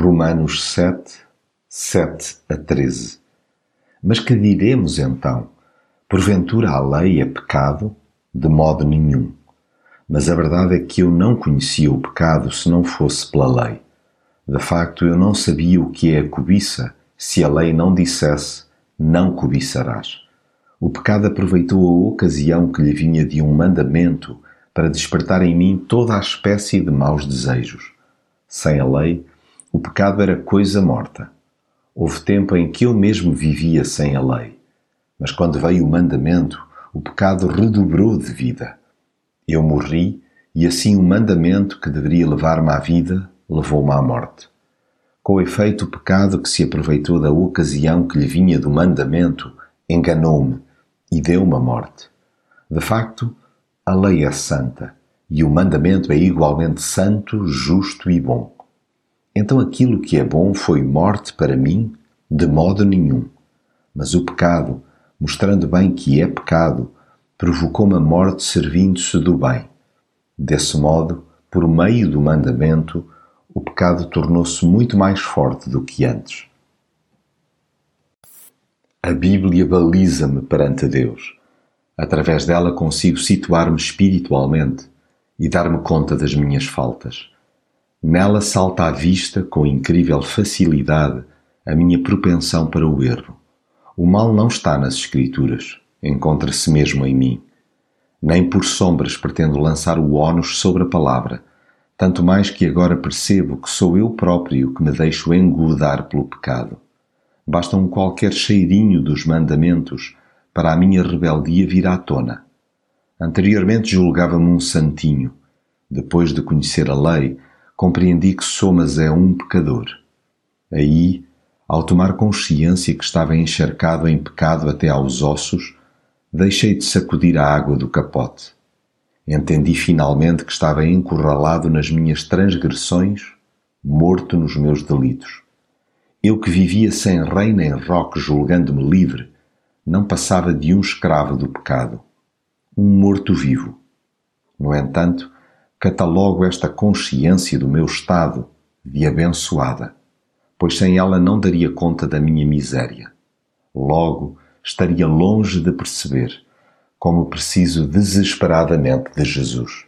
Romanos 7, 7 a 13. Mas que diremos então? Porventura a lei é pecado? De modo nenhum. Mas a verdade é que eu não conhecia o pecado se não fosse pela lei. De facto, eu não sabia o que é a cobiça se a lei não dissesse: Não cobiçarás. O pecado aproveitou a ocasião que lhe vinha de um mandamento para despertar em mim toda a espécie de maus desejos. Sem a lei, o pecado era coisa morta. Houve tempo em que eu mesmo vivia sem a lei. Mas quando veio o mandamento, o pecado redobrou de vida. Eu morri e assim o mandamento que deveria levar-me à vida levou-me à morte. Com efeito, o pecado que se aproveitou da ocasião que lhe vinha do mandamento enganou-me e deu-me a morte. De facto, a lei é santa e o mandamento é igualmente santo, justo e bom. Então aquilo que é bom foi morte para mim? De modo nenhum. Mas o pecado, mostrando bem que é pecado, provocou-me a morte servindo-se do bem. Desse modo, por meio do mandamento, o pecado tornou-se muito mais forte do que antes. A Bíblia baliza-me perante Deus. Através dela consigo situar-me espiritualmente e dar-me conta das minhas faltas. Nela salta à vista com incrível facilidade a minha propensão para o erro. O mal não está nas Escrituras, encontra-se mesmo em mim. Nem por sombras pretendo lançar o ónus sobre a palavra, tanto mais que agora percebo que sou eu próprio que me deixo engodar pelo pecado. Basta um qualquer cheirinho dos mandamentos para a minha rebeldia vir à tona. Anteriormente julgava-me um santinho. Depois de conhecer a lei, compreendi que sou, mas é um pecador. Aí, ao tomar consciência que estava encharcado em pecado até aos ossos, deixei de sacudir a água do capote. Entendi finalmente que estava encurralado nas minhas transgressões, morto nos meus delitos. Eu que vivia sem rei nem roque julgando-me livre, não passava de um escravo do pecado, um morto-vivo. No entanto, catalogo esta consciência do meu estado de abençoada, pois sem ela não daria conta da minha miséria. Logo, estaria longe de perceber como preciso desesperadamente de Jesus.